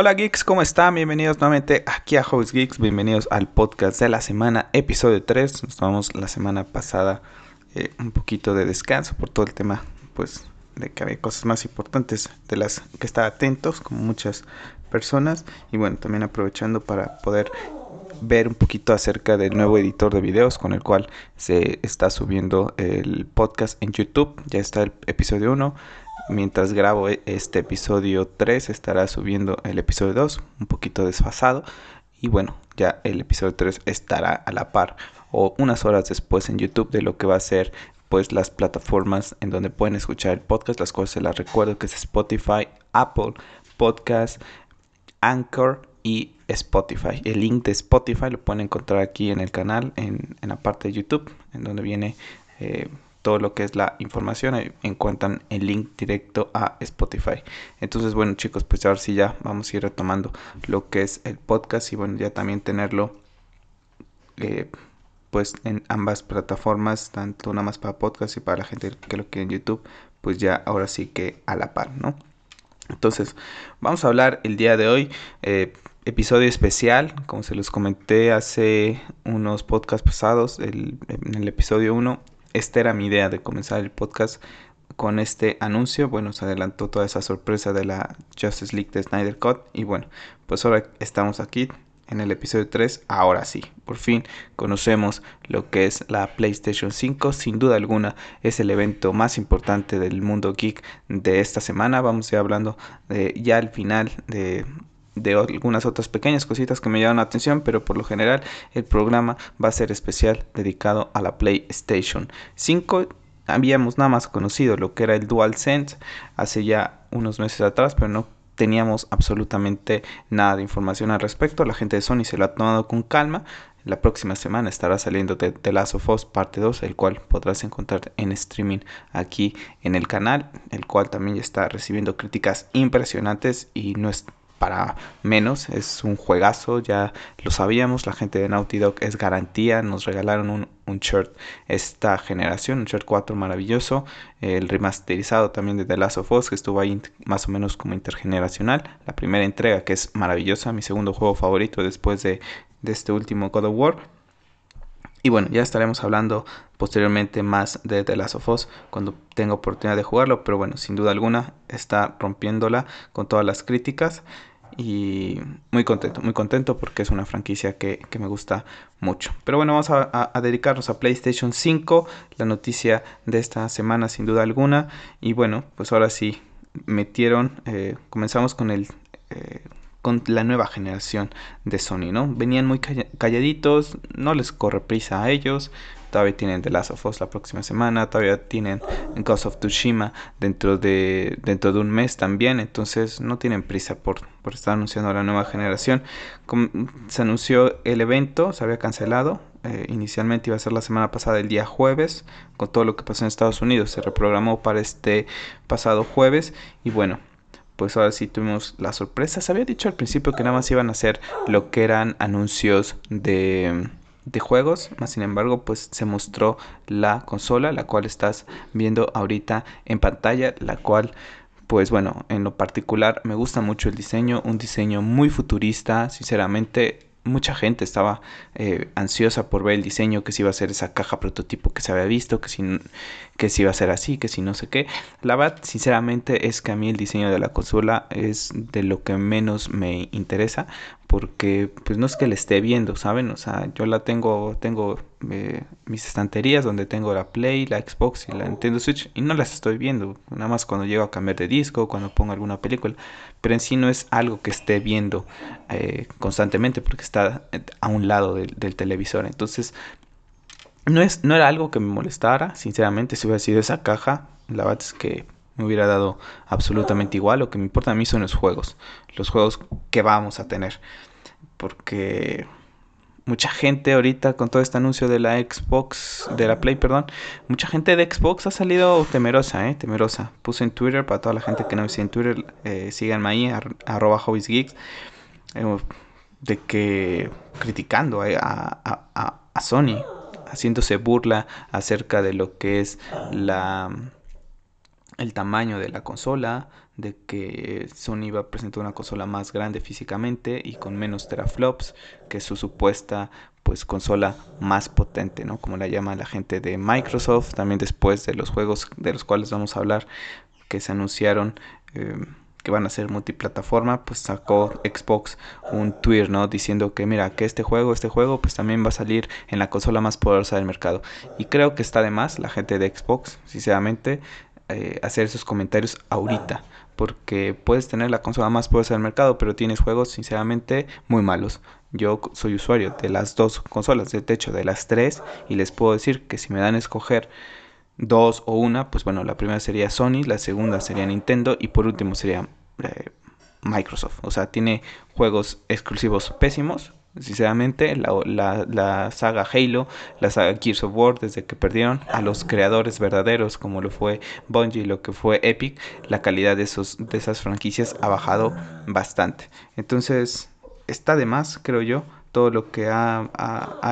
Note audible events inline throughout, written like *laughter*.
Hola geeks, ¿cómo están? Bienvenidos nuevamente aquí a Hobbies Geeks, bienvenidos al podcast de la semana, episodio 3. Nos tomamos la semana pasada eh, un poquito de descanso por todo el tema, pues, de que había cosas más importantes de las que estar atentos, como muchas personas. Y bueno, también aprovechando para poder ver un poquito acerca del nuevo editor de videos con el cual se está subiendo el podcast en YouTube. Ya está el episodio 1. Mientras grabo e-, este episodio 3 estará subiendo el episodio 2, un poquito desfasado. Y bueno, ya el episodio 3 estará a la par o unas horas después en YouTube de lo que va a ser pues las plataformas en donde pueden escuchar el podcast, las cuales se las recuerdo que es Spotify, Apple Podcast, Anchor y Spotify. El link de Spotify lo pueden encontrar aquí en el canal, en, la parte de YouTube, en donde viene eh, todo lo que es la información. Ahí encuentran el link directo a Spotify. Entonces, bueno chicos, pues ahora sí ya vamos a ir retomando lo que es el podcast y bueno, ya también tenerlo eh, pues en ambas plataformas, tanto nada más para podcast y para la gente que lo quiere en YouTube, pues ya ahora sí que a la par, ¿no? Entonces, vamos a hablar el día de hoy. Eh, episodio especial, como se los comenté hace unos podcasts pasados, en el episodio 1, esta era mi idea de comenzar el podcast con este anuncio. Bueno, se adelantó toda esa sorpresa de la Justice League de Snyder Cut. Y bueno, pues ahora estamos aquí en el episodio 3. Ahora sí, por fin conocemos lo que es la PlayStation 5. Sin duda alguna es el evento más importante del mundo geek de esta semana. Vamos a ir hablando de, ya al final de de algunas otras pequeñas cositas que me llaman la atención, pero por lo general el programa va a ser especial dedicado a la PlayStation 5. Habíamos nada más conocido lo que era el DualSense hace ya unos meses atrás, pero no teníamos absolutamente nada de información al respecto. La gente de Sony se lo ha tomado con calma. La próxima semana estará saliendo de The Last of Us parte 2, el cual podrás encontrar en streaming aquí en el canal, el cual también está recibiendo críticas impresionantes y no es para menos. Es un juegazo, ya lo sabíamos. La gente de Naughty Dog es garantía. Nos regalaron un, un shirt esta generación, un shirt 4 maravilloso. El remasterizado también de The Last of Us, que estuvo ahí más o menos como intergeneracional. La primera entrega, que es maravillosa. Mi segundo juego favorito después de, de este último God of War. Y bueno, ya estaremos hablando posteriormente más de The Last of Us cuando tenga oportunidad de jugarlo. Pero bueno, sin duda alguna está rompiéndola con todas las críticas y muy contento, muy contento porque es una franquicia que, me gusta mucho. Pero bueno, vamos a, dedicarnos a PlayStation 5, la noticia de esta semana sin duda alguna. Y bueno, pues ahora sí, metieron, eh, comenzamos con el... Eh, con la nueva generación de Sony, ¿no? Venían muy calladitos, no les corre prisa a ellos, todavía tienen The Last of Us la próxima semana, todavía tienen Ghost of Tsushima dentro de, dentro de un mes también, entonces no tienen prisa por, por estar anunciando la nueva generación. se anunció el evento, se había cancelado, eh, inicialmente iba a ser la semana pasada el día jueves, con todo lo que pasó en Estados Unidos, se reprogramó para este pasado jueves y bueno, pues ahora sí tuvimos la sorpresa. Se había dicho al principio que nada más iban a hacer lo que eran anuncios de de juegos, más sin embargo pues se mostró la consola, la cual estás viendo ahorita en pantalla, la cual pues bueno, en lo particular me gusta mucho el diseño, un diseño muy futurista, sinceramente mucha gente estaba eh, ansiosa por ver el diseño, que si iba a ser esa caja prototipo que se había visto, que si, que si iba a ser así, que si no sé qué. La verdad, sinceramente, es que a mí el diseño de la consola es de lo que menos me interesa, porque pues no es que le esté viendo, ¿saben? O sea, yo la tengo, tengo eh, mis estanterías donde tengo la Play, la Xbox y la Nintendo Switch y no las estoy viendo, nada más cuando llego a cambiar de disco, cuando pongo alguna película, pero en sí no es algo que esté viendo eh, constantemente porque está a un lado del, del televisor, entonces no, es, no era algo que me molestara, sinceramente, si hubiera sido esa caja, la verdad es que me hubiera dado absolutamente igual. Lo que me importa a mí son los juegos, los juegos que vamos a tener. Porque mucha gente ahorita con todo este anuncio de la Xbox, de la Play, perdón, mucha gente de Xbox ha salido temerosa, ¿eh? Temerosa. Puse en Twitter, para toda la gente que no me sigue en Twitter, eh, síganme ahí, arroba hobbiesgeeks, eh, de que criticando eh, a, Sony, haciéndose burla acerca de lo que es la el tamaño de la consola, de que Sony iba a presentar una consola más grande físicamente y con menos teraflops que su supuesta pues consola más potente, ¿no? Como la llama la gente de Microsoft, también después de los juegos de los cuales vamos a hablar que se anunciaron eh, que van a ser multiplataforma, pues sacó Xbox un tweet, ¿no? Diciendo que mira, que este juego, este juego, pues también va a salir en la consola más poderosa del mercado. Y creo que está de más la gente de Xbox, sinceramente, eh, hacer esos comentarios ahorita. Porque puedes tener la consola más poderosa del mercado, pero tienes juegos, sinceramente, muy malos. Yo soy usuario de las dos consolas, de hecho de las tres, y les puedo decir que si me dan a escoger dos o una, pues bueno, la primera sería Sony, la segunda sería Nintendo y por último sería eh, Microsoft. O sea, tiene juegos exclusivos pésimos. Sinceramente, la, la, saga Halo, la saga Gears of War, desde que perdieron a los creadores verdaderos, como lo fue Bungie y lo que fue Epic, la calidad de, esos, de esas franquicias ha bajado bastante. Entonces, está de más, creo yo, todo lo que ha,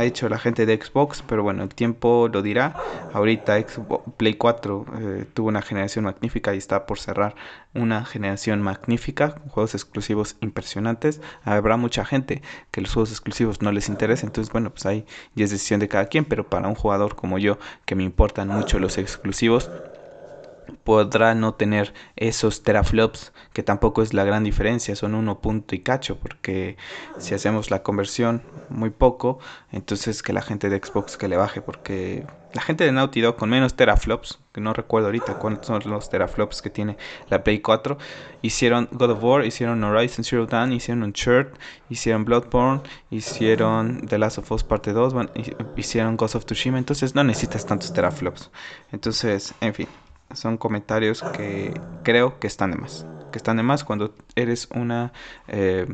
hecho la gente de Xbox, pero bueno, el tiempo lo dirá. Ahorita Xbox, Play 4 eh, tuvo una generación magnífica y está por cerrar una generación magnífica, juegos exclusivos impresionantes. Habrá mucha gente que los juegos exclusivos no les interesa, entonces bueno, pues ahí ya es decisión de cada quien, pero para un jugador como yo, que me importan mucho los exclusivos, podrá no tener esos teraflops, que tampoco es la gran diferencia, son uno punto y cacho, porque si hacemos la conversión muy poco, entonces que la gente de Xbox que le baje, porque la gente de Naughty Dog con menos teraflops, que no recuerdo ahorita cuántos son los teraflops que tiene la Play 4, hicieron God of War, hicieron Horizon Zero Dawn, hicieron Uncharted, hicieron Bloodborne, hicieron The Last of Us Parte 2, hicieron Ghost of Tsushima, entonces no necesitas tantos teraflops. Entonces, en fin, son comentarios que creo que están de más. Que están de más cuando eres una eh,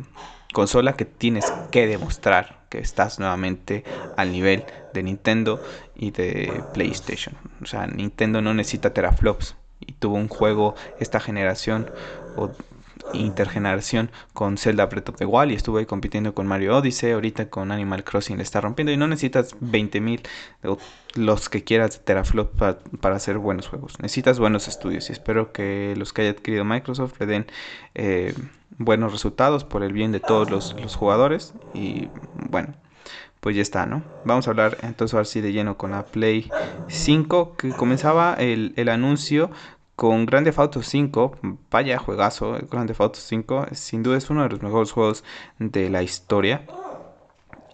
consola que tienes que demostrar que estás nuevamente al nivel de Nintendo y de PlayStation. O sea, Nintendo no necesita teraflops y tuvo un juego esta generación intergeneración con Zelda Breath of the Wild y estuve compitiendo con Mario Odyssey, ahorita con Animal Crossing le está rompiendo y no necesitas 20.000 los que quieras de teraflop para, hacer buenos juegos. Necesitas buenos estudios y espero que los que haya adquirido Microsoft le den eh, buenos resultados por el bien de todos los, jugadores y bueno pues ya está, ¿no? Vamos a hablar entonces ahora sí de lleno con la Play 5, que comenzaba el anuncio con Grand Theft Auto 5, vaya juegazo, Grand Theft Auto 5, sin duda es uno de los mejores juegos de la historia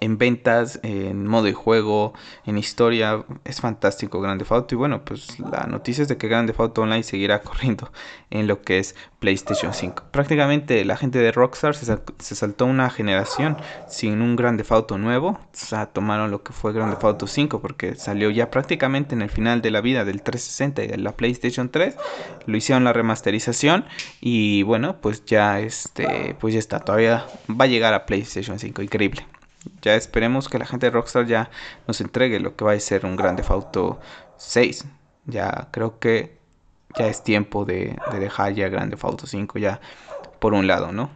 en ventas, en modo de juego, en historia. Es fantástico Grande Auto. Y bueno, pues la noticia es de que Grande Auto Online seguirá *laughs* corriendo en lo que es PlayStation 5. Prácticamente la gente de Rockstar se, saltó una generación sin un Grande Auto nuevo. O sea, tomaron lo que fue Grande Auto 5 porque salió ya prácticamente en el final de la vida del 360 y de la PlayStation 3. Lo hicieron la remasterización y bueno, pues ya este, pues ya está. Todavía va a llegar a PlayStation 5. Increíble. Ya esperemos que la gente de Rockstar ya nos entregue lo que va a ser un Grande Auto 6. Ya creo que ya es tiempo de, dejar ya Grande Auto 5 ya por un lado, ¿no?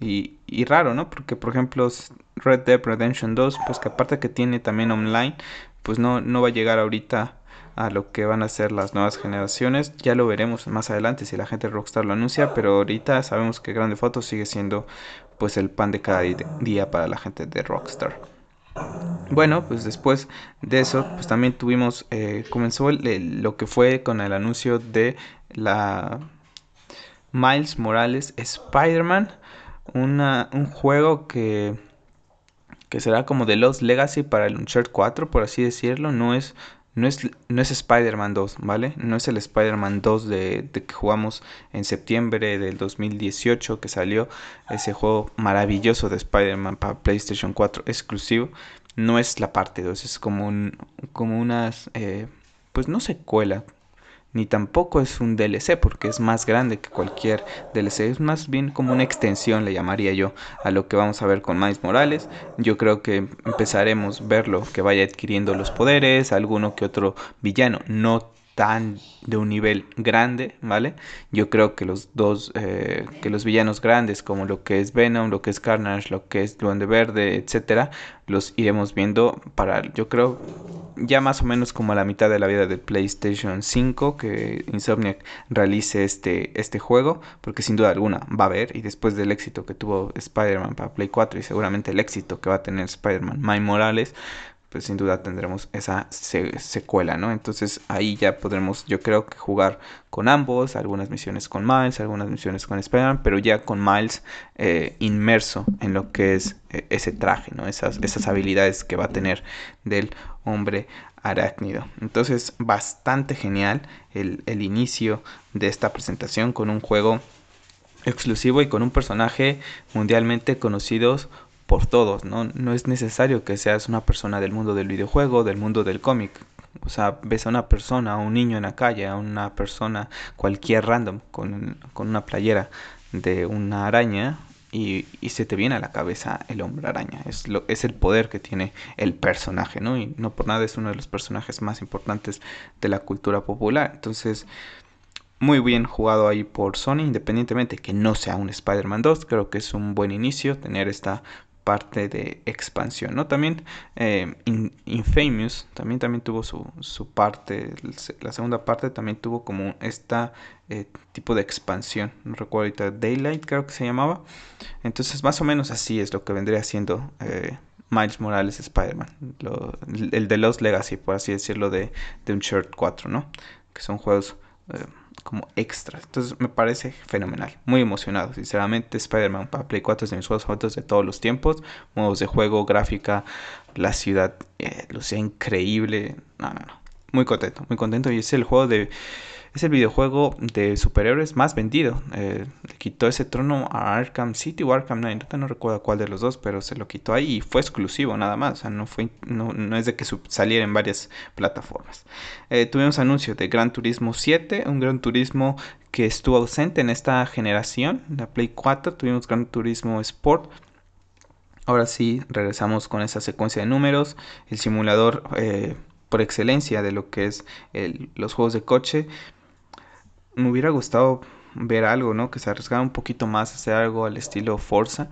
Y, y, raro, ¿no? Porque por ejemplo Red Dead Redemption 2, pues que aparte que tiene también online, pues no, no va a llegar ahorita a lo que van a ser las nuevas generaciones. Ya lo veremos más adelante si la gente de Rockstar lo anuncia, pero ahorita sabemos que Grande Foto sigue siendo pues el pan de cada día para la gente de Rockstar. Bueno, pues después de eso, pues también tuvimos, eh, comenzó lo que fue con el anuncio de la Miles Morales Spider-Man, un juego que, que será como de Lost Legacy para el Uncharted 4, por así decirlo, no es no es, no es Spider-Man 2, ¿vale? No es el Spider-Man 2 de, de, que jugamos en septiembre del 2018 que salió ese juego maravilloso de Spider-Man para PlayStation 4 exclusivo. No es la parte 2, es como, un, como unas, eh, pues no secuela, ni tampoco es un DLC porque es más grande que cualquier DLC, es más bien como una extensión le llamaría yo a lo que vamos a ver con Miles Morales. Yo creo que empezaremos a verlo que vaya adquiriendo los poderes, alguno que otro villano, no tan de un nivel grande, ¿vale? Yo creo que los dos, eh, que los villanos grandes, como lo que es Venom, lo que es Carnage, lo que es Duende Verde, etcétera, los iremos viendo para, yo creo, ya más o menos como a la mitad de la vida del PlayStation 5 que Insomniac realice este, este juego, porque sin duda alguna va a haber, y después del éxito que tuvo Spider-Man para Play 4 y seguramente el éxito que va a tener Spider-Man Miles Morales, pues sin duda tendremos esa secuela, ¿no? Entonces ahí ya podremos, yo creo que jugar con ambos, algunas misiones con Miles, algunas misiones con Spider-Man, pero ya con Miles eh, inmerso en lo que es eh, ese traje, ¿no? Esas, esas habilidades que va a tener del hombre arácnido. Entonces, bastante genial el, el inicio de esta presentación con un juego exclusivo y con un personaje mundialmente conocido por todos, ¿no? No es necesario que seas una persona del mundo del videojuego, del mundo del cómic. O sea, ves a una persona, a un niño en la calle, a una persona, cualquier random, con, una playera de una araña y, se te viene a la cabeza el hombre araña. Es, lo, es el poder que tiene el personaje, ¿no? Y no por nada es uno de los personajes más importantes de la cultura popular. Entonces, muy bien jugado ahí por Sony, independientemente que no sea un Spider-Man 2. Creo que es un buen inicio tener esta parte de expansión, ¿no? También eh, Infamous también, también tuvo su, su, parte, la segunda parte también tuvo como esta eh, tipo de expansión, no recuerdo ahorita, Daylight creo que se llamaba, entonces más o menos así es lo que vendría siendo eh, Miles Morales Spider-Man, el de Lost Legacy, por así decirlo, de, de Uncharted 4, ¿no? Que son juegos como extras. Entonces me parece fenomenal. Muy emocionado. Sinceramente, Spider-Man para Play 4 es de mis juegos favoritos de todos los tiempos. Modos de juego, gráfica, la ciudad eh, lucía increíble. No, no, no. Muy contento, muy contento. Y es el juego de es el videojuego de superhéroes más vendido. Eh, le quitó ese trono a Arkham City o Arkham Knight. No, recuerdo cuál de los dos, pero se lo quitó ahí y fue exclusivo nada más. O sea, no, fue, no, no es de que saliera en varias plataformas. Eh, tuvimos anuncio de Gran Turismo 7, un Gran Turismo que estuvo ausente en esta generación, la Play 4. Tuvimos Gran Turismo Sport. Ahora sí, regresamos con esa secuencia de números. El simulador eh, por excelencia de lo que es los juegos de coche me hubiera gustado ver algo, ¿no? Que se arriesgara un poquito más, hacer algo al estilo Forza.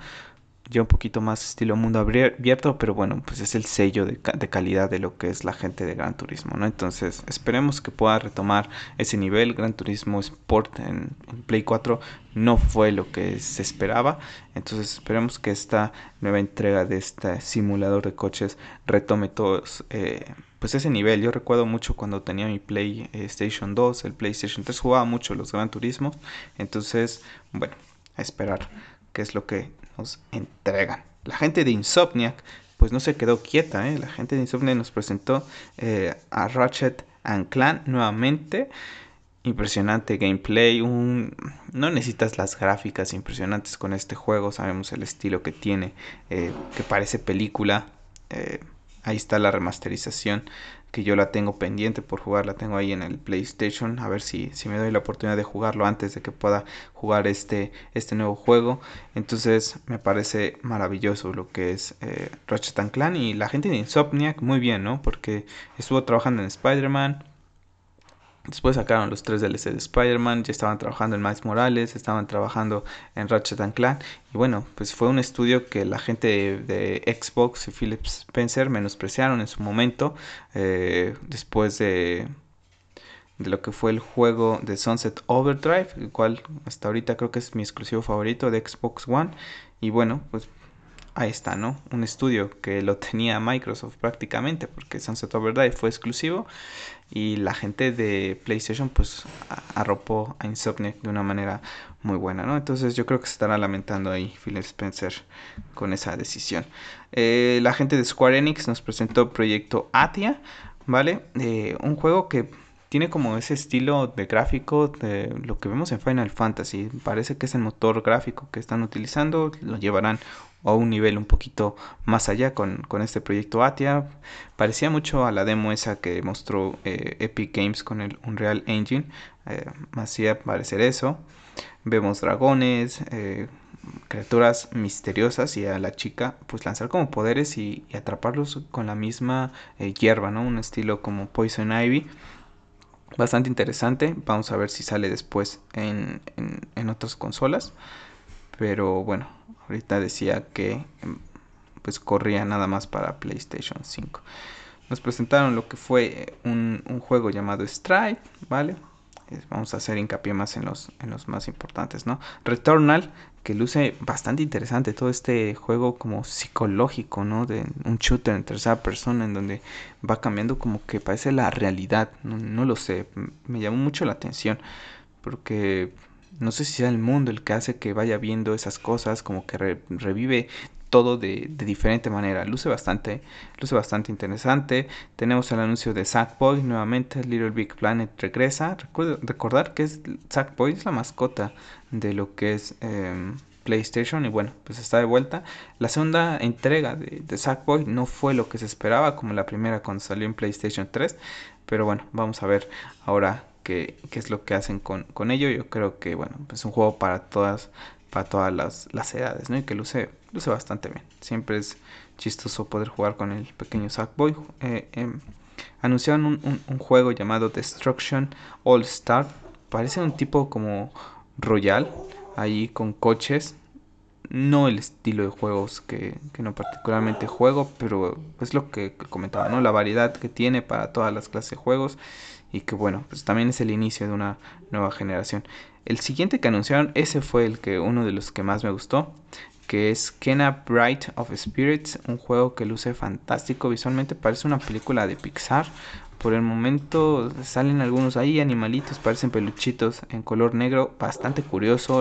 Yo un poquito más estilo mundo abierto, pero bueno, pues es el sello de, calidad de lo que es la gente de Gran Turismo, ¿no? Entonces esperemos que pueda retomar ese nivel. Gran Turismo Sport en, Play 4 no fue lo que se esperaba. Entonces esperemos que esta nueva entrega de este simulador de coches retome todos eh, pues ese nivel. Yo recuerdo mucho cuando tenía mi PlayStation 2, el PlayStation 3, jugaba mucho los Gran Turismo. Entonces, bueno, a esperar qué es lo que nos entregan. La gente de Insomniac, pues no se quedó quieta, ¿eh? La gente de Insomniac nos presentó eh, a Ratchet and Clan nuevamente. Impresionante gameplay, no necesitas las gráficas impresionantes con este juego, sabemos el estilo que tiene, eh, que parece película. Ahí está la remasterización que yo la tengo pendiente por jugar, la tengo ahí en el PlayStation, a ver si, si me doy la oportunidad de jugarlo antes de que pueda jugar este, este nuevo juego. Entonces me parece maravilloso lo que es eh, Clan y la gente de Insomniac muy bien, ¿no? Porque estuvo trabajando en Spider-Man, Después sacaron los tres DLC de Spider-Man, ya estaban trabajando en Miles Morales, estaban trabajando en Ratchet and Clank. Y bueno, pues fue un estudio que la gente de, Xbox y Philip Spencer menospreciaron en su momento. Eh, después de, de lo que fue el juego de Sunset Overdrive, el cual hasta ahorita creo que es mi exclusivo favorito de Xbox One. Y bueno, pues ahí está, ¿no? Un estudio que lo tenía Microsoft prácticamente, porque Sunset Overdrive fue exclusivo y la gente de PlayStation pues arropó a Insomniac de una manera muy buena, ¿no? Entonces yo creo que se estará lamentando ahí Phil Spencer con esa decisión. Eh, la gente de Square Enix nos presentó Proyecto Atia, ¿vale? Eh, un juego que tiene como ese estilo de gráfico de lo que vemos en Final Fantasy. Parece que es el motor gráfico que están utilizando. Lo llevarán a un nivel un poquito más allá con, este proyecto Atia. Parecía mucho a la demo esa que mostró eh, Epic Games con el Unreal Engine. Eh, hacía parecer eso. Vemos dragones, eh, criaturas misteriosas y a la chica pues lanzar como poderes y, atraparlos con la misma hierba, ¿no? Un estilo como Poison Ivy bastante interesante. Vamos a ver si sale después en, en, otras consolas. Pero bueno, ahorita decía que pues corría nada más para PlayStation 5. nos presentaron lo que fue un, un juego llamado Stripe, ¿vale? vamos a hacer hincapié más en los, en los más importantes, ¿no? Returnal, que luce bastante interesante todo este juego como psicológico, ¿no? De un shooter en tercera persona en donde va cambiando como que parece la realidad, no, lo sé, me llamó mucho la atención porque no sé si sea el mundo el que hace que vaya viendo esas cosas, como que revive todo de, diferente manera. Luce bastante, luce bastante interesante. Tenemos el anuncio de Sackboy nuevamente. Little Big Planet regresa. Recordar que es Sackboy es la mascota de lo que es em, PlayStation y bueno, pues está de vuelta. La segunda entrega de, de Sackboy no fue lo que se esperaba como la primera cuando salió en PlayStation 3. Pero bueno, vamos a ver ahora qué, es lo que hacen con, con ello. Yo creo que bueno, es un juego para todas para todas las, las edades, ¿no? Y que luce luce bastante bien. Siempre es chistoso poder jugar con el pequeño Sackboy. Eh, em, anunciaron un, juego llamado Destruction All Star. Parece un tipo como Royal, ahí con coches. No el estilo de juegos que, que no particularmente juego, pero es lo que comentaba, ¿no? La variedad que tiene para todas las clases de juegos y que bueno, pues también es el inicio de una nueva generación. El siguiente que anunciaron, ese fue el que uno de los que más me gustó que es Kena Bright of Spirits, un juego que luce fantástico visualmente, parece una película de Pixar. Por el momento salen algunos ahí animalitos, parecen peluchitos en color negro, bastante curioso.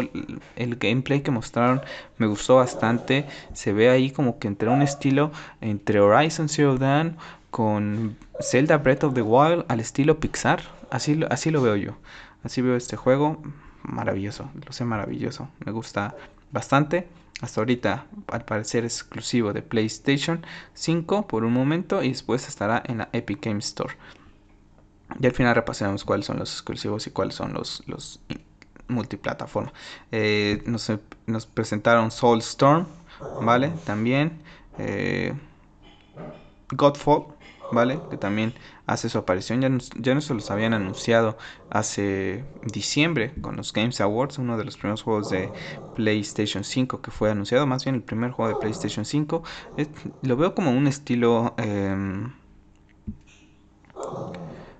El, gameplay que mostraron me gustó bastante. Se ve ahí como que entre un estilo entre Horizon Zero Dawn con Zelda Breath of the Wild al estilo Pixar. Así, así lo veo yo. Así veo este juego. Maravilloso, lo sé maravilloso. Me gusta bastante. Hasta ahorita al parecer exclusivo de PlayStation 5 por un momento y después estará en la Epic Games Store. Y al final repasaremos cuáles son los exclusivos y cuáles son los, los multiplataforma. Eh, nos, nos, presentaron Soulstorm, ¿vale? También eh, Godfall, ¿vale? Que también hace su aparición. Ya, ya no se los habían anunciado hace diciembre con los Games Awards, uno de los primeros juegos de PlayStation 5 que fue anunciado, más bien el primer juego de PlayStation 5. lo veo como un estilo... Em,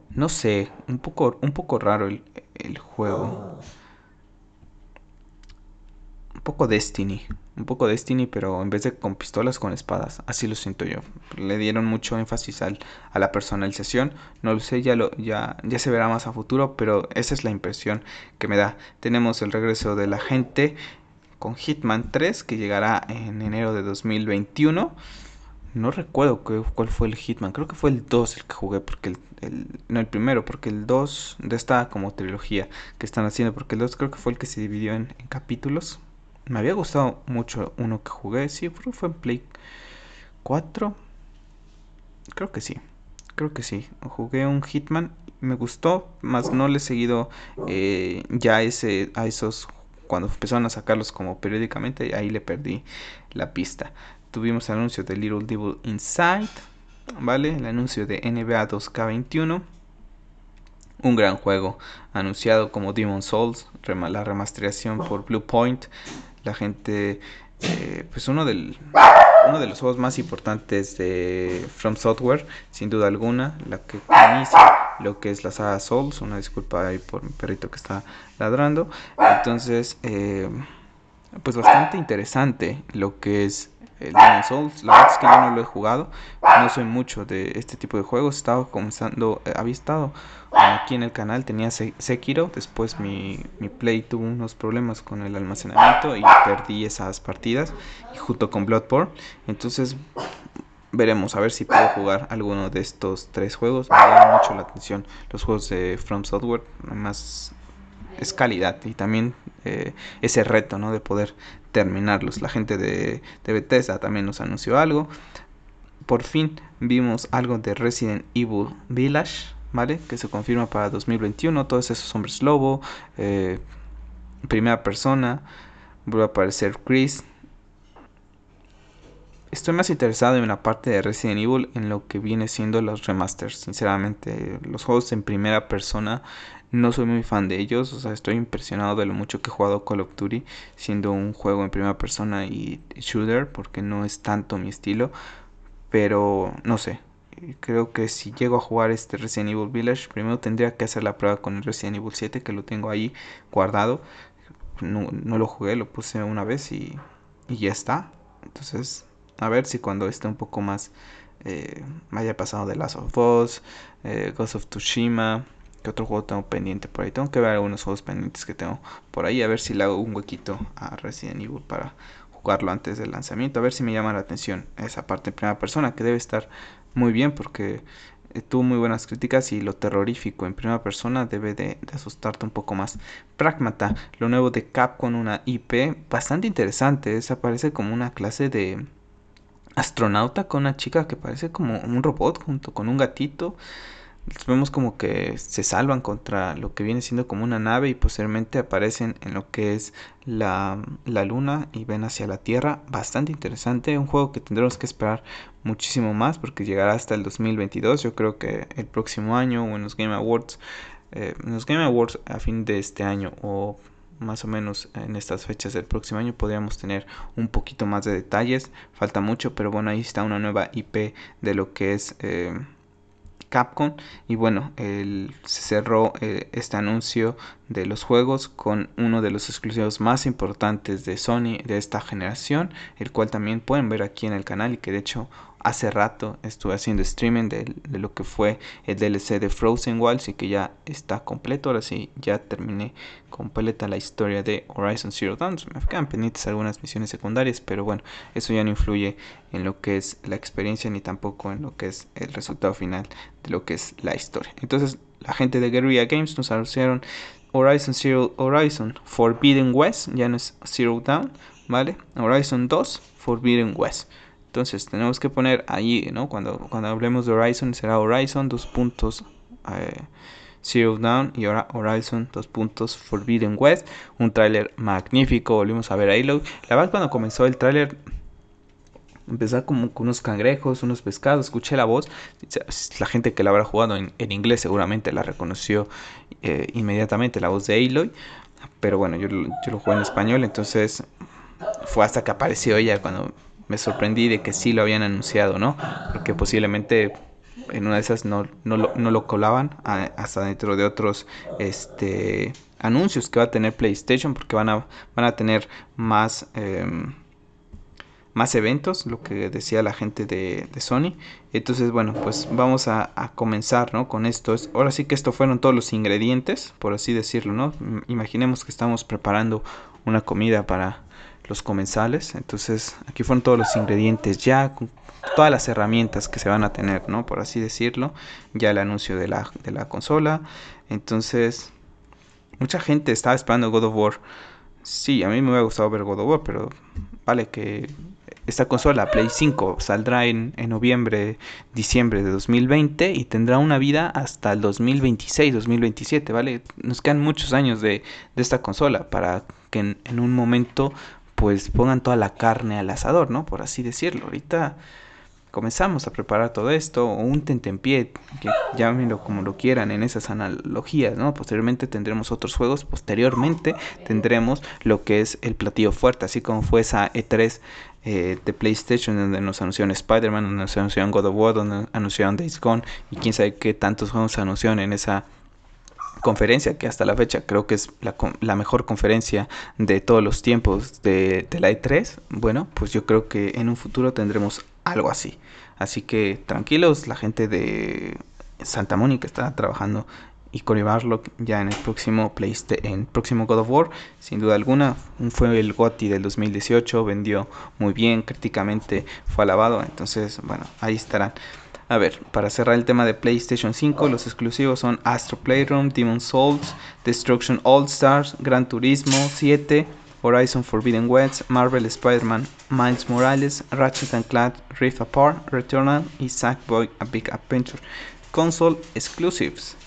no sé, un poco, un poco raro el, el juego. Un poco Destiny un poco Destiny, pero en vez de con pistolas, con espadas. Así lo siento yo. Le dieron mucho énfasis al, a la personalización. No lo sé, ya, lo, ya, ya se verá más a futuro, pero esa es la impresión que me da. Tenemos el regreso de la gente con Hitman 3, que llegará en enero de 2021. No recuerdo cuál fue el Hitman, creo que fue el 2 el que jugué, porque el, no el primero, porque el 2 de esta como trilogía que están haciendo, porque el 2 creo que fue el que se dividió en capítulos me había gustado mucho uno que jugué. Sí, fue en Play 4. Creo que sí. Creo que sí. Jugué un Hitman. Me gustó. Más no le he seguido eh, ya ese, a esos. Cuando empezaron a sacarlos como periódicamente. Ahí le perdí la pista. Tuvimos el anuncio de Little Devil Inside. ¿Vale? El anuncio de NBA 2K21 un gran juego anunciado como Demon Souls, la remasterización por Blue Point la gente, eh, pues uno, del, uno de los juegos más importantes de From Software, sin duda alguna, la que inicia lo que es la saga Souls, una disculpa ahí por mi perrito que está ladrando, entonces, eh, pues bastante interesante lo que es el Souls. La verdad es que yo no lo he jugado. No soy mucho de este tipo de juegos. Estaba comenzando, eh, había aquí en el canal, tenía Sekiro. Después mi, Play tuvo unos problemas con el almacenamiento y perdí esas partidas. Junto con Bloodborne. Entonces veremos a ver si puedo jugar alguno de estos tres juegos. Me llama mucho la atención los juegos de From Software. Más es calidad y también eh, ese reto ¿no? de poder terminarlos. La gente de Bethesda también nos anunció algo. Por fin vimos algo de Resident Evil Village, ¿vale? Que se confirma para 2021. Todos esos hombres lobo, eh, primera persona, vuelve a aparecer Chris. Estoy más interesado en la parte de Resident Evil en lo que viene siendo los remasters. Sinceramente, los juegos en primera persona no soy muy fan de ellos, o sea, estoy impresionado de lo mucho que he jugado Call of Duty, siendo un juego en primera persona y shooter, porque no es tanto mi estilo, pero no sé, creo que si llego a jugar este Resident Evil Village, primero tendría que hacer la prueba con el Resident Evil 7, que lo tengo ahí guardado. No, no lo jugué, lo puse una vez y, y, ya está. Entonces, a ver si cuando esté un poco más, eh, haya pasado de Last of Us, eh, Ghost of Tsushima, que otro juego tengo pendiente por ahí. Tengo que ver algunos juegos pendientes que tengo por ahí, a ver si le hago un huequito a Resident Evil para jugarlo antes del lanzamiento, a ver si me llama la atención esa parte en primera persona, que debe estar muy bien porque eh, tuvo muy buenas críticas y lo terrorífico en primera persona debe de, asustarte un poco más. Pragmata, lo nuevo de Capcom, una IP bastante interesante, esa parece como una clase de astronauta con una chica que parece como un robot junto con un gatito vemos como que se salvan contra lo que viene siendo como una nave y posteriormente aparecen en lo que es la, la, luna y ven hacia la tierra. Bastante interesante, un juego que tendremos que esperar muchísimo más porque llegará hasta el 2022, yo creo que el próximo año o en los Game Awards, eh, en los Game Awards a fin de este año o más o menos en estas fechas del próximo año podríamos tener un poquito más de detalles. Falta mucho, pero bueno, ahí está una nueva IP de lo que es... Eh, Capcom. Y bueno se cerró eh, este anuncio de los juegos con uno de los exclusivos más importantes de Sony de esta generación el cual también pueden ver aquí en el canal y que de hecho hace rato estuve haciendo streaming de, lo que fue el DLC de Frozen Wilds y que ya está completo. Ahora sí, ya terminé completa la historia de Horizon Zero Dawn. Me quedan pendientes algunas misiones secundarias, pero bueno, eso ya no influye en lo que es la experiencia ni tampoco en lo que es el resultado final de lo que es la historia. Entonces, la gente de Guerrilla Games nos anunciaron Horizon Zero Horizon Forbidden West, ya no es Zero Dawn, ¿vale? Horizon 2 Forbidden West. Entonces tenemos que poner ahí, ¿no? Cuando, cuando hablemos de Horizon será Horizon, dos puntos, eh, Zero Down y ahora Horizon, dos puntos, Forbidden West. Un tráiler magnífico, volvimos a ver a Halo. La verdad cuando comenzó el tráiler empezó como con unos cangrejos, unos pescados, escuché la voz, la gente que la habrá jugado en, inglés seguramente la reconoció eh, inmediatamente, la voz de Aloy, pero bueno, yo, yo lo jugué en español, entonces fue hasta que apareció ella cuando me sorprendí de que sí lo habían anunciado, ¿no? Porque posiblemente en una de esas no, no, lo, no lo colaban hasta dentro de otros este, anuncios que va a tener PlayStation porque van a, van a tener más, em, más eventos, lo que decía la gente de, Sony. Entonces, bueno, pues vamos a, a, comenzar ¿no? con esto. Ahora sí que esto fueron todos los ingredientes, por así decirlo, ¿no? Imaginemos que estamos preparando una comida para los comensales. Entonces aquí fueron todos los ingredientes ya, todas las herramientas que se van a tener, ¿no? Por así decirlo. Ya el anuncio de la, de la consola. Entonces, mucha gente estaba esperando God of War. Sí, a mí me hubiera gustado ver God of War, pero vale que esta consola Play 5 saldrá en, en, noviembre, diciembre de 2020 y tendrá una vida hasta el 2026, 2027, ¿vale? Nos quedan muchos años de, de esta consola para que en, en, un momento pues pongan toda la carne al asador, ¿no? Por así decirlo. Ahorita comenzamos a preparar todo esto, o un tentempié, que llámenlo como lo quieran en esas analogías, ¿no? Posteriormente tendremos otros juegos, posteriormente tendremos lo que es el platillo fuerte, así como fue esa E3 eh, de PlayStation donde nos anunciaron Spider-Man, donde nos anunciaron God of War, donde anunciaron Days Gone y quién sabe qué tantos juegos anunciaron en esa conferencia que hasta la fecha creo que es la, mejor conferencia de todos los tiempos de, de, la E3, bueno, pues yo creo que en un futuro tendremos algo así. Así que tranquilos, la gente de Santa Mónica está trabajando y Cory Barlock ya en el próximo PlayStation, en próximo God of War, sin duda alguna, fue el GOTY del 2018, vendió muy bien, críticamente fue alabado, entonces bueno, ahí estarán. A ver, para cerrar el tema de PlayStation 5, los exclusivos son Astro Playroom, Demon Souls, Destruction All Stars, Gran Turismo 7, Horizon Forbidden West, Marvel Spider-Man, Miles Morales, Ratchet and Clank Rift Apart, Returnal y Sackboy A Big Adventure. Console Exclusives.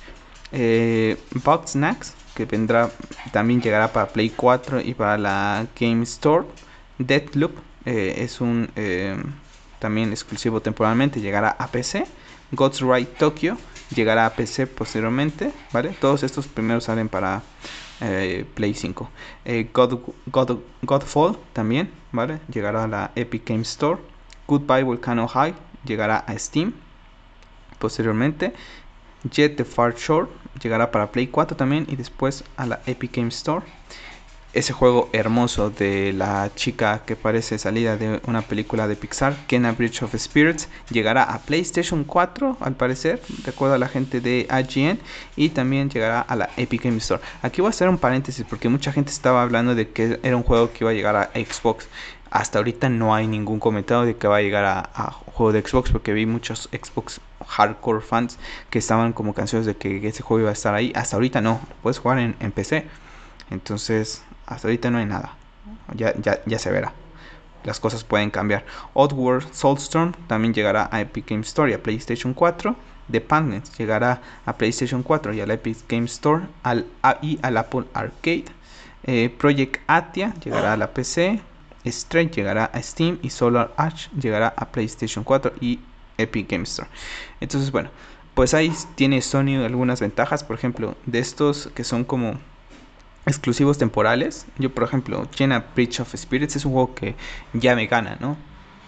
Eh, Box Snacks, que vendrá, también llegará para Play 4 y para la Game Store. Deathloop eh, es un... Eh, también exclusivo temporalmente, llegará a PC. God's Right Tokyo llegará a PC posteriormente, ¿vale? Todos estos primeros salen para eh, Play 5. Eh, God, God, Godfall también, ¿vale? Llegará a la Epic Game Store. Goodbye Volcano High llegará a Steam. posteriormente. Jet the Far Shore llegará para Play 4 también y después a la Epic Game Store ese juego hermoso de la chica que parece salida de una película de Pixar, Kena Bridge of Spirits, llegará a PlayStation 4 al parecer, de acuerdo a la gente de IGN, y también llegará a la Epic Game Store. Aquí voy a hacer un paréntesis porque mucha gente estaba hablando de que era un juego que iba a llegar a Xbox. Hasta ahorita no hay ningún comentario de que va a llegar a, juego de Xbox porque vi muchos Xbox hardcore fans que estaban como canciones de que ese juego iba a estar ahí. Hasta ahorita no, puedes jugar en PC. Entonces hasta ahorita no hay nada. Ya, ya, ya se verá. Las cosas pueden cambiar. Oddworld Soulstorm también llegará a Epic Games Store y a PlayStation 4. The Pandens llegará a PlayStation 4 y a la Epic Games Store al, y al Apple Arcade. Eh, Project Atia llegará a la PC. Stray llegará a Steam y Solar Arch llegará a PlayStation 4 y Epic Games Store. Entonces, bueno, pues ahí tiene Sony algunas ventajas. Por ejemplo, de estos que son como exclusivos temporales. Yo, por ejemplo, Jenna Bridge of Spirits es un juego que ya me gana, ¿no?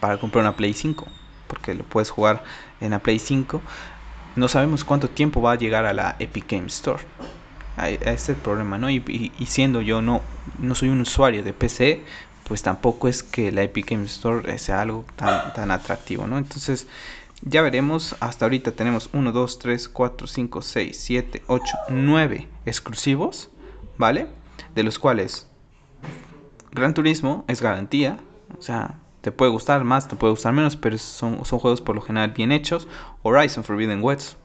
Para comprar una Play 5, porque lo puedes jugar en la Play 5. No sabemos cuánto tiempo va a llegar a la Epic Game Store. Este es el problema, ¿no? Y, siendo yo no, no soy un usuario de PC, pues tampoco es que la Epic Game Store sea algo tan, tan atractivo, ¿no? Entonces, ya veremos. Hasta ahorita tenemos 1, 2, 3, 4, 5, 6, 7, 8, 9 exclusivos. ¿Vale? De los cuales Gran Turismo es garantía, o sea, te puede gustar más, te puede gustar menos, pero son, son juegos por lo general bien hechos. Horizon Forbidden West,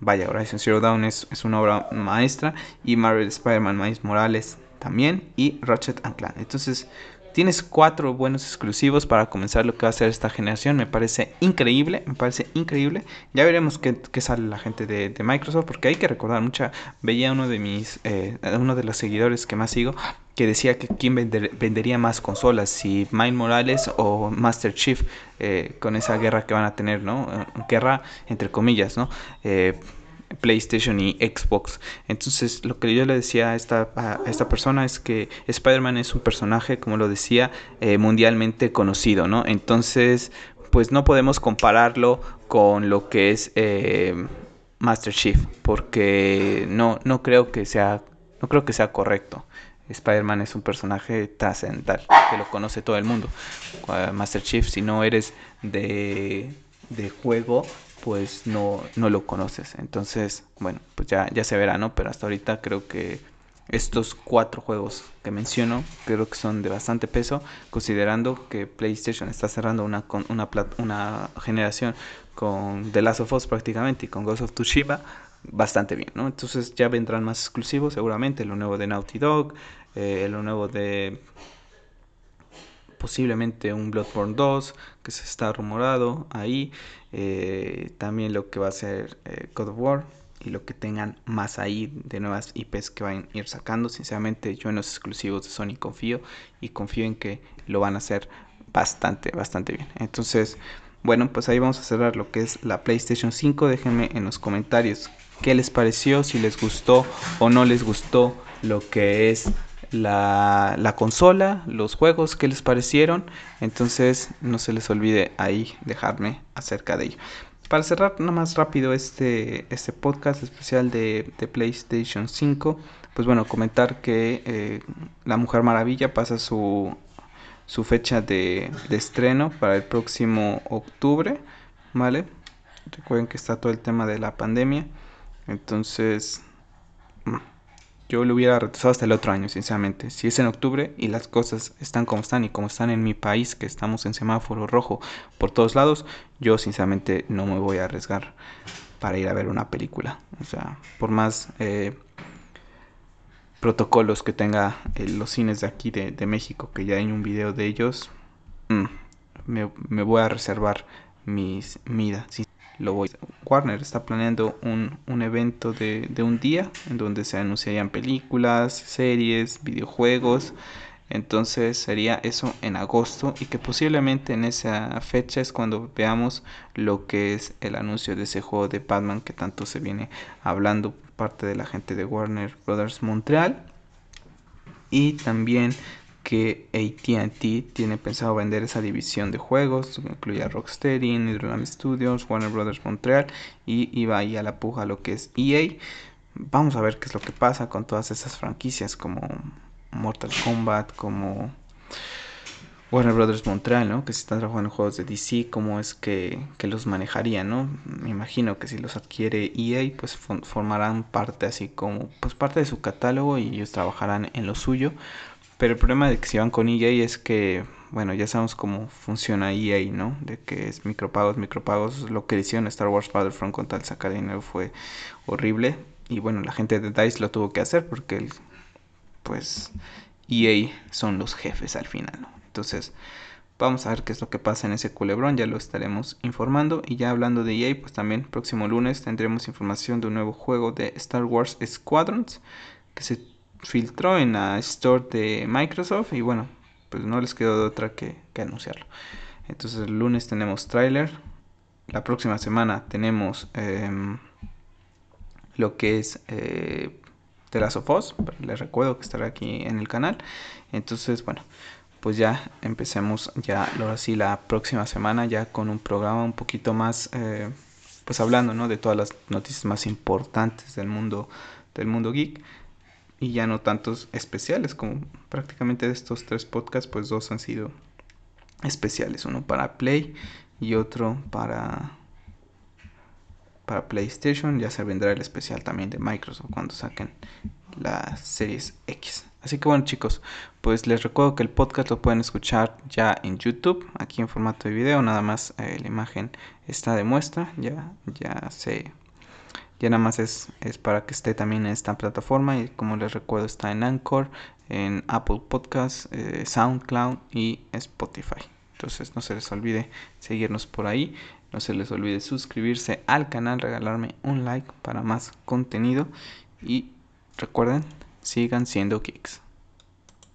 vaya, Horizon Zero Dawn es, es, una obra maestra. Y Marvel Spider-Man Miles Morales también. Y Ratchet and Clank. Entonces, Tienes cuatro buenos exclusivos para comenzar lo que va a ser esta generación. Me parece increíble, me parece increíble. Ya veremos qué, sale la gente de, Microsoft, porque hay que recordar mucha. Veía uno de mis, eh, uno de los seguidores que más sigo, que decía que quién vendería más consolas, si Miles Morales o Master Chief, eh, con esa guerra que van a tener, ¿no? Eh, guerra entre comillas, ¿no? PlayStation y Xbox. Entonces, lo que yo le decía a esta, a esta persona es que Spider-Man es un personaje, como lo decía, eh, mundialmente conocido, ¿no? Entonces, pues no podemos compararlo con lo que es eh, Master Chief, porque no, no creo que sea, no creo que sea correcto. Spider-Man es un personaje trascendental, que lo conoce todo el mundo. Master Chief, si no eres de, de juego, pues no, no lo conoces. Entonces, bueno, pues ya, ya se verá, ¿no? Pero hasta ahorita creo que estos cuatro juegos que menciono creo que son de bastante peso, considerando que PlayStation está cerrando una, una, generación con The Last of Us prácticamente y con Ghost of Tsushima bastante bien, ¿no? Entonces ya vendrán más exclusivos seguramente, lo nuevo de Naughty Dog, eh, lo nuevo de posiblemente un Bloodborne 2 que se está rumorado ahí. Eh, también lo que va a ser eh, God of War y lo que tengan más ahí de nuevas IPs que van a ir sacando. Sinceramente yo en los exclusivos de Sony confío y confío en que lo van a hacer bastante, bastante bien. Entonces, bueno, pues ahí vamos a cerrar lo que es la PlayStation 5. Déjenme en los comentarios qué les pareció, si les gustó o no les gustó lo que es la, consola, los juegos que les parecieron. Entonces no se les olvide ahí dejarme acerca de ello. Para cerrar nada más rápido este, este podcast especial de, PlayStation 5, pues bueno, comentar que eh, La Mujer Maravilla pasa su, su fecha de, de estreno para el próximo octubre, ¿vale? Recuerden que está todo el tema de la pandemia. Entonces, yo lo hubiera retrasado hasta el otro año, sinceramente. Si es en octubre y las cosas están como están y como están en mi país, que estamos en semáforo rojo por todos lados, yo sinceramente no me voy a arriesgar para ir a ver una película. O sea, por más eh, protocolos que tenga eh, los cines de aquí de, México, que ya hay un video de ellos, mm, me, voy a reservar mis midas lo voy. Warner está planeando un, un evento de, de, un día en donde se anunciarían películas, series, videojuegos. Entonces sería eso en agosto y que posiblemente en esa fecha es cuando veamos lo que es el anuncio de ese juego de Batman que tanto se viene hablando por parte de la gente de Warner Brothers Montreal. Y también que AT&T tiene pensado vender esa división de juegos, incluye a Rocksteady, Studios, Warner Brothers Montreal y iba ahí a la puja lo que es EA. Vamos a ver qué es lo que pasa con todas esas franquicias como Mortal Kombat, como Warner Brothers Montreal, ¿no? Que si están trabajando en juegos de DC, ¿cómo es que, los manejarían, ¿no? Me imagino que si los adquiere EA, pues formarán parte así como, pues parte de su catálogo y ellos trabajarán en lo suyo. Pero el problema de que si van con EA es que, bueno, ya sabemos cómo funciona EA, ¿no? De que es micropagos, micropagos. Lo que hicieron Star Wars Battlefront con tal sacar dinero fue horrible. Y bueno, la gente de DICE lo tuvo que hacer porque, pues, EA son los jefes al final, ¿no? Entonces, vamos a ver qué es lo que pasa en ese culebrón, ya lo estaremos informando. Y ya hablando de EA, pues también próximo lunes tendremos información de un nuevo juego de Star Wars Squadrons que se filtró en la store de Microsoft y bueno, pues no les quedó de otra que, anunciarlo. Entonces el lunes tenemos trailer, la próxima semana tenemos em, lo que es eh, The Last of Us, les recuerdo que estará aquí en el canal. Entonces, bueno, pues ya empecemos ya ahora sí la próxima semana ya con un programa un poquito más eh, pues hablando ¿no? de todas las noticias más importantes del mundo del mundo geek y ya no tantos especiales como prácticamente de estos tres podcasts pues dos han sido especiales uno para Play y otro para para PlayStation ya se vendrá el especial también de Microsoft cuando saquen las series X. Así que bueno chicos, pues les recuerdo que el podcast lo pueden escuchar ya en YouTube, aquí en formato de video, nada más eh, la imagen está de muestra, ya, ya se, ya nada más es, es para que esté también en esta plataforma y como les recuerdo está en Anchor, en Apple Podcasts, eh, SoundCloud y Spotify. Entonces no se les olvide seguirnos por ahí, no se les olvide suscribirse al canal, regalarme un like para más contenido y recuerden sigan siendo kicks.